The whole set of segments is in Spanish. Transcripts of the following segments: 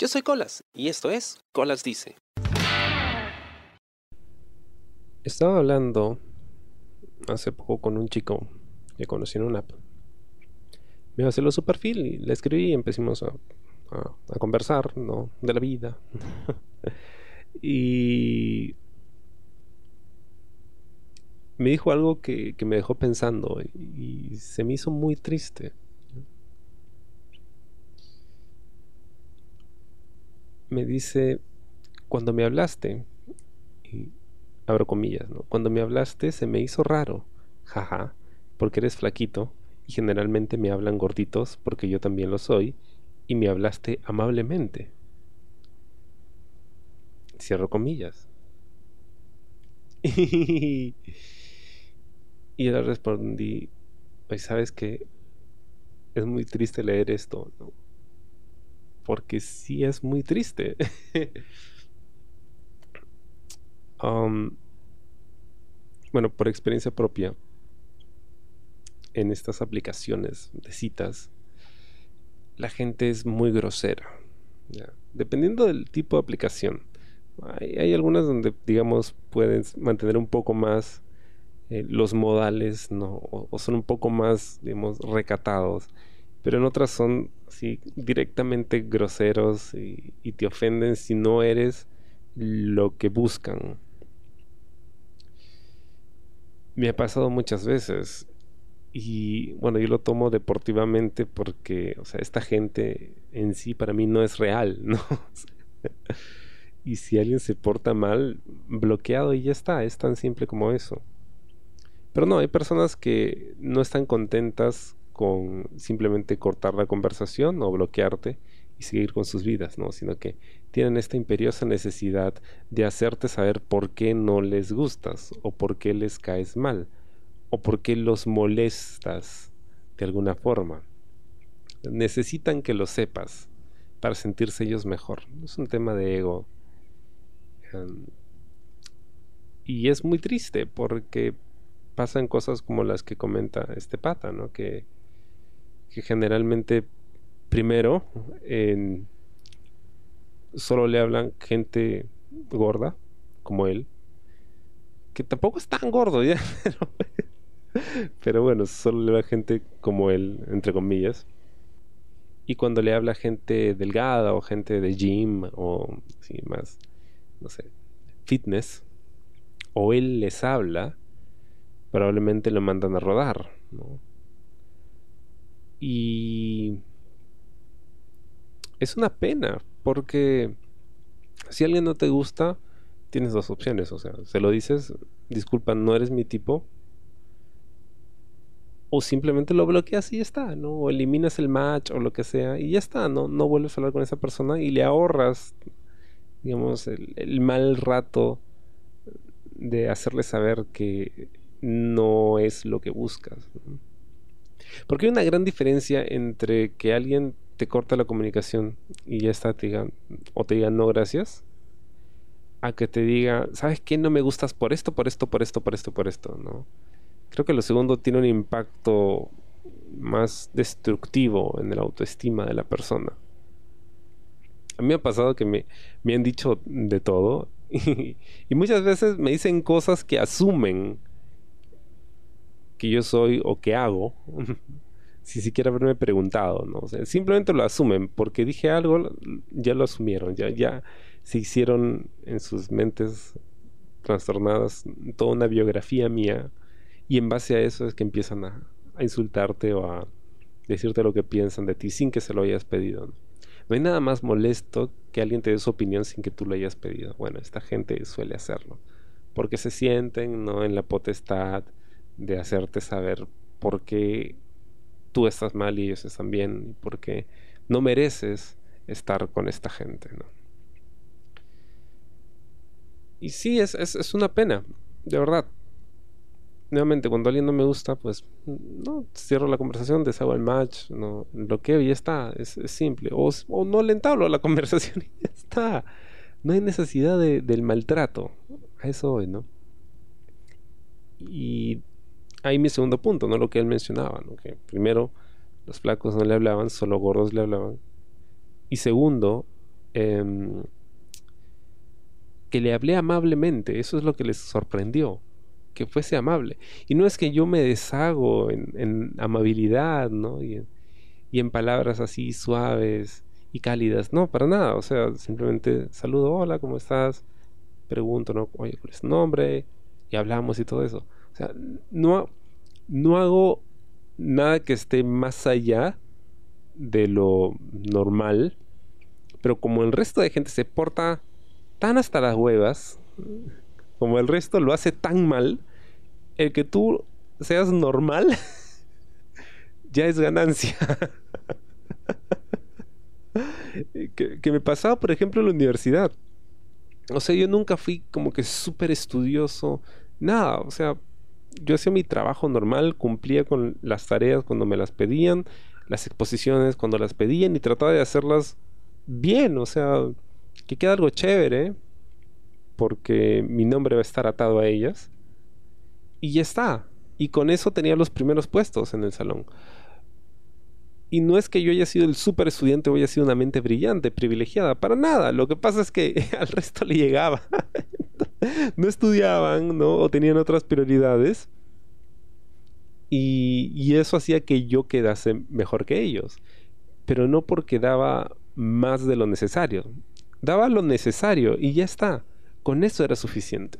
Yo soy Colas y esto es Colas Dice. Estaba hablando hace poco con un chico que conocí en una app. Me vaciló su perfil y le escribí y empezamos a, a conversar, ¿no? De la vida. y me dijo algo que, me dejó pensando y, se me hizo muy triste. Me dice, cuando me hablaste, y abro comillas, ¿no? Cuando me hablaste se me hizo raro, jaja, porque eres flaquito y generalmente me hablan gorditos porque yo también lo soy y me hablaste amablemente. Cierro comillas. Y le respondí, pues sabes que es muy triste leer esto, ¿no? Porque sí es muy triste. Bueno, por experiencia propia, en estas aplicaciones de citas, la gente es muy grosera. Dependiendo del tipo de aplicación. Hay, algunas donde, digamos, puedes mantener un poco más eh, los modales no o, son un poco más digamos recatados pero en otras son directamente groseros y, y te ofenden si no eres lo que buscan. Me ha pasado muchas veces y bueno yo lo tomo deportivamente porque o sea esta gente en sí para mí no es real no y si alguien se porta mal bloqueado y ya está es tan simple como eso. Pero no, hay personas que no están contentas con simplemente cortar la conversación o bloquearte y seguir con sus vidas, ¿no? Sino que tienen esta imperiosa necesidad de hacerte saber por qué no les gustas o por qué les caes mal o por qué los molestas de alguna forma. Necesitan que lo sepas para sentirse ellos mejor. Es un tema de ego. Em, y es muy triste porque pasan cosas como las que comenta este pata, ¿no? Que, que generalmente, primero, solo le hablan gente gorda, como él, que tampoco es tan gordo ya, pero, bueno, solo le habla gente como él, entre comillas. Y cuando le habla gente delgada o gente de gym o sí, más, no sé, fitness, o él les habla, probablemente lo mandan a rodar. Y es una pena, porque si alguien no te gusta, tienes dos opciones. O sea, se lo dices, disculpa, no eres mi tipo. O simplemente lo bloqueas y ya está, ¿no? O eliminas el match o lo que sea y ya está, ¿no? No vuelves a hablar con esa persona y le ahorras, digamos, el, el mal rato de hacerle saber que no es lo que buscas. Porque hay una gran diferencia entre que alguien te corta la comunicación y ya está, te o te digan no gracias, a que te diga, ¿sabes qué? No me gustas por esto, por esto, por esto, por esto, por esto, ¿no? Creo que lo segundo tiene un impacto más destructivo en la autoestima de la persona. A mí me ha pasado que me, me han dicho de todo y muchas veces me dicen cosas que asumen que yo soy o que hago, si siquiera haberme preguntado, ¿no? simplemente lo asumen, porque dije algo, ya lo asumieron, ya, ya se hicieron en sus mentes trastornadas toda una biografía mía, y en base a eso es que empiezan a, insultarte o a decirte lo que piensan de ti sin que se lo hayas pedido. ¿no? no hay nada más molesto que alguien te dé su opinión sin que tú lo hayas pedido. Bueno, esta gente suele hacerlo, porque se sienten ¿no? en la potestad de hacerte saber por qué tú estás mal y ellos están bien y por qué no mereces estar con esta gente, ¿no? Y sí, es, es, una pena, de verdad. Nuevamente, cuando alguien no me gusta, pues no cierro la conversación, deshago el match, no bloqueo y ya está, es, simple. O, o, no le entablo la conversación y ya está. No hay necesidad de, del maltrato. A eso hoy, ¿no? Y ahí mi segundo punto, ¿no? Lo que él mencionaba, ¿no? Que primero, los flacos no le hablaban, solo gordos le hablaban. Y segundo, em, que le hablé amablemente. Eso es lo que les sorprendió. Que fuese amable. Y no es que yo me deshago en, amabilidad, ¿no? Y en, palabras así suaves y cálidas. No, para nada. O sea, simplemente saludo, hola, ¿cómo estás? Pregunto, ¿no? Oye, ¿cuál es tu nombre? Y hablamos y todo eso. Sea, no, no hago nada que esté más allá de lo normal. Pero como el resto de gente se porta tan hasta las huevas, como el resto lo hace tan mal, el que tú seas normal ya es ganancia. que, me pasaba, por ejemplo, en la universidad. O sea, yo nunca fui como que súper estudioso, nada. O sea, yo hacía mi trabajo normal, cumplía con las tareas cuando me las pedían, las exposiciones cuando las pedían y trataba de hacerlas bien, o sea, que queda algo chévere, porque mi nombre va a estar atado a ellas. Y ya está. Y con eso tenía los primeros puestos en el salón. Y no es que yo haya sido el súper estudiante o haya sido una mente brillante, privilegiada, para nada. Lo que pasa es que al resto le llegaba. no estudiaban, ¿no? O tenían otras prioridades. Y, eso hacía que yo quedase mejor que ellos. Pero no porque daba más de lo necesario. Daba lo necesario y ya está. Con eso era suficiente.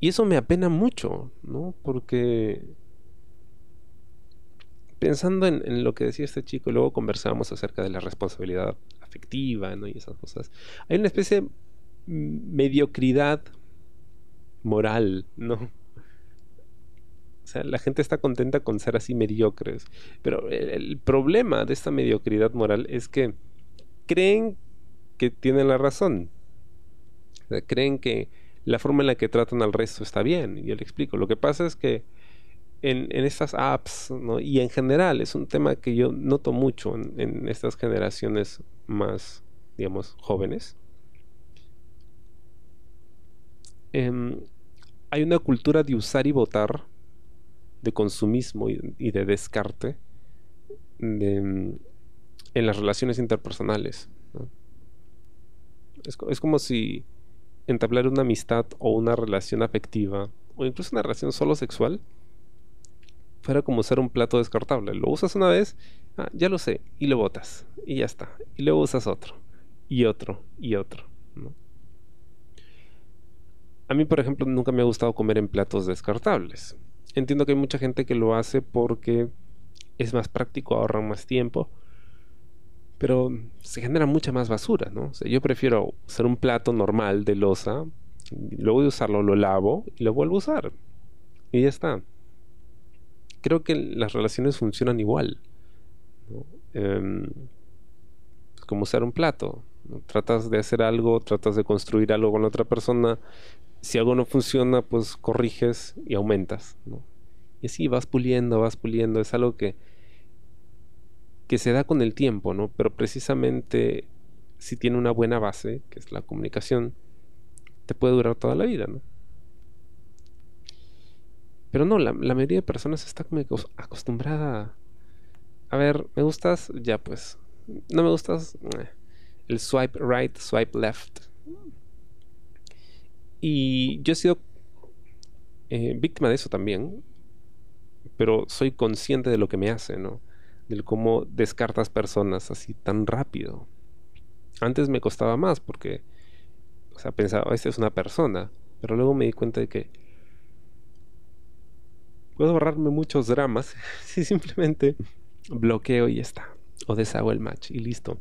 Y eso me apena mucho, ¿no? Porque pensando en, lo que decía este chico, luego conversábamos acerca de la responsabilidad afectiva, ¿no? Y esas cosas. Hay una especie de mediocridad moral, ¿no? O sea, la gente está contenta con ser así mediocres. Pero el, problema de esta mediocridad moral es que creen que tienen la razón. creen que la forma en la que tratan al resto está bien. Y yo le explico. Lo que pasa es que en, estas apps y en general es un tema que yo noto mucho en, estas generaciones más, digamos, jóvenes. Em, hay una cultura de usar y votar de consumismo y, de descarte en las relaciones interpersonales. Es, como si entablar una amistad o una relación afectiva o incluso una relación solo sexual fuera como ser un plato descartable. Lo usas una vez, ah, ya lo sé, y lo botas, y ya está. Y luego usas otro, y otro, y otro. A mí, por ejemplo, nunca me ha gustado comer en platos descartables entiendo que hay mucha gente que lo hace porque es más práctico, ahorra más tiempo. Pero se genera mucha más basura, ¿no? yo prefiero usar un plato normal de losa, luego de usarlo lo lavo y lo vuelvo a usar. Y ya está. Creo que las relaciones funcionan igual. Em, como usar un plato. Tratas de hacer algo, tratas de construir algo con otra persona, si algo no funciona, pues corriges y aumentas, Y así vas puliendo, vas puliendo, es algo que, que se da con el tiempo, ¿no? Pero precisamente si tiene una buena base, que es la comunicación, te puede durar toda la vida, ¿no? Pero no, la, mayoría de personas está como acostumbrada a ver, ¿me gustas? Ya pues. ¿No me gustas? Eh, el swipe right, swipe left. Y yo he sido eh, víctima de eso también, pero soy consciente de lo que me hace, ¿no? Del cómo descartas personas así tan rápido. Antes me costaba más porque, o sea, pensaba, esta es una persona, pero luego me di cuenta de que puedo ahorrarme muchos dramas si simplemente bloqueo y está. O deshago el match y listo.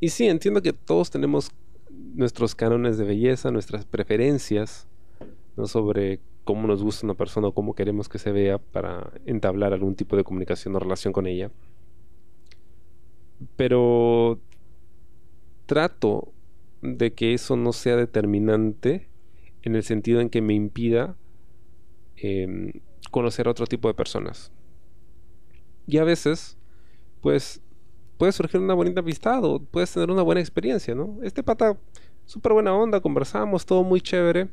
Y sí, entiendo que todos tenemos nuestros cánones de belleza, nuestras preferencias, ¿no? sobre cómo nos gusta una persona o cómo queremos que se vea para entablar algún tipo de comunicación o relación con ella. Pero trato de que eso no sea determinante en el sentido en que me impida em, conocer otro tipo de personas. Y a veces, pues puede surgir una bonita amistad o puedes tener una buena experiencia, ¿no? Este pata, súper buena onda, conversamos, todo muy chévere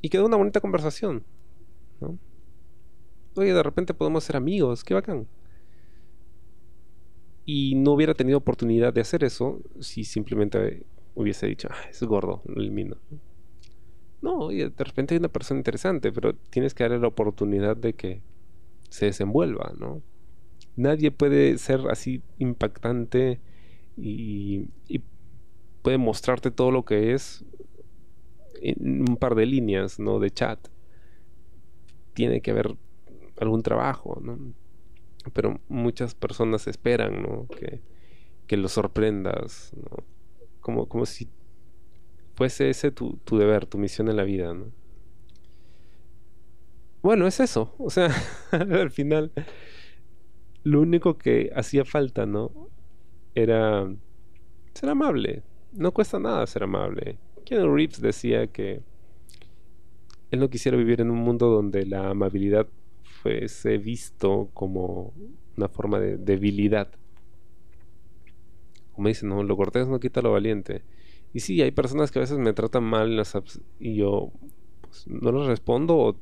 y quedó una bonita conversación, ¿no? Oye, de repente podemos ser amigos, qué bacán. Y no hubiera tenido oportunidad de hacer eso si simplemente hubiese dicho, ah, es gordo, lo elimino. No, de repente hay una persona interesante, pero tienes que darle la oportunidad de que se desenvuelva, ¿no? Nadie puede ser así impactante y, puede mostrarte todo lo que es en un par de líneas, ¿no? De chat. Tiene que haber algún trabajo, ¿no? Pero muchas personas esperan, ¿no? Que, que lo sorprendas. Como, como si fuese ese tu, tu deber, tu misión en la vida, ¿no? Bueno, es eso. O sea, al final, lo único que hacía falta, ¿no? Era ser amable. No cuesta nada ser amable. Keanu Reeves decía que él no quisiera vivir en un mundo donde la amabilidad fuese visto como una forma de debilidad. Como dicen, no, lo cortés no quita lo valiente. Y sí, hay personas que a veces me tratan mal en las apps y yo pues, no les respondo o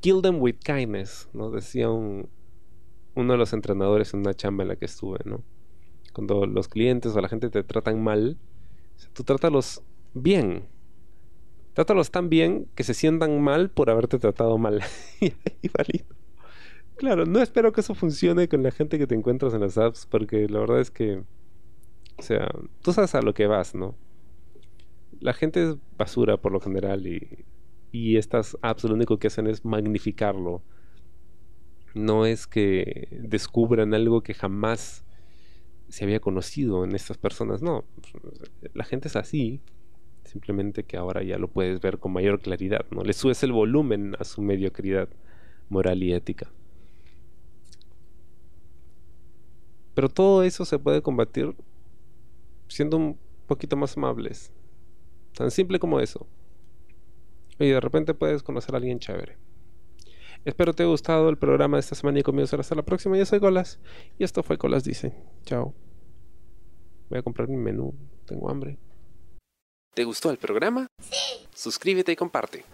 kill them with kindness, ¿no? Decía un, uno de los entrenadores en una chamba en la que estuve, ¿no? Cuando los clientes o la gente te tratan mal, tú trátalos bien. Trátalos tan bien que se sientan mal por haberte tratado mal. y Claro, no espero que eso funcione con la gente que te encuentras en las apps, porque la verdad es que, o sea, tú sabes a lo que vas, ¿no? La gente es basura por lo general y, y estas apps lo único que hacen es magnificarlo. No es que descubran algo que jamás se había conocido en estas personas, no. La gente es así Simplemente que ahora ya lo puedes ver con mayor claridad, ¿no? Le subes el volumen a su mediocridad moral y ética. Pero todo eso se puede combatir siendo un poquito más amables. Tan simple como eso. Y de repente puedes conocer a alguien chévere. Espero te haya gustado el programa de esta semana y comienzo hasta la próxima. Yo soy Golas y esto fue Colas Dice. Chao. Voy a comprar mi menú. Tengo hambre. ¿Te gustó el programa? Sí. Suscríbete y comparte.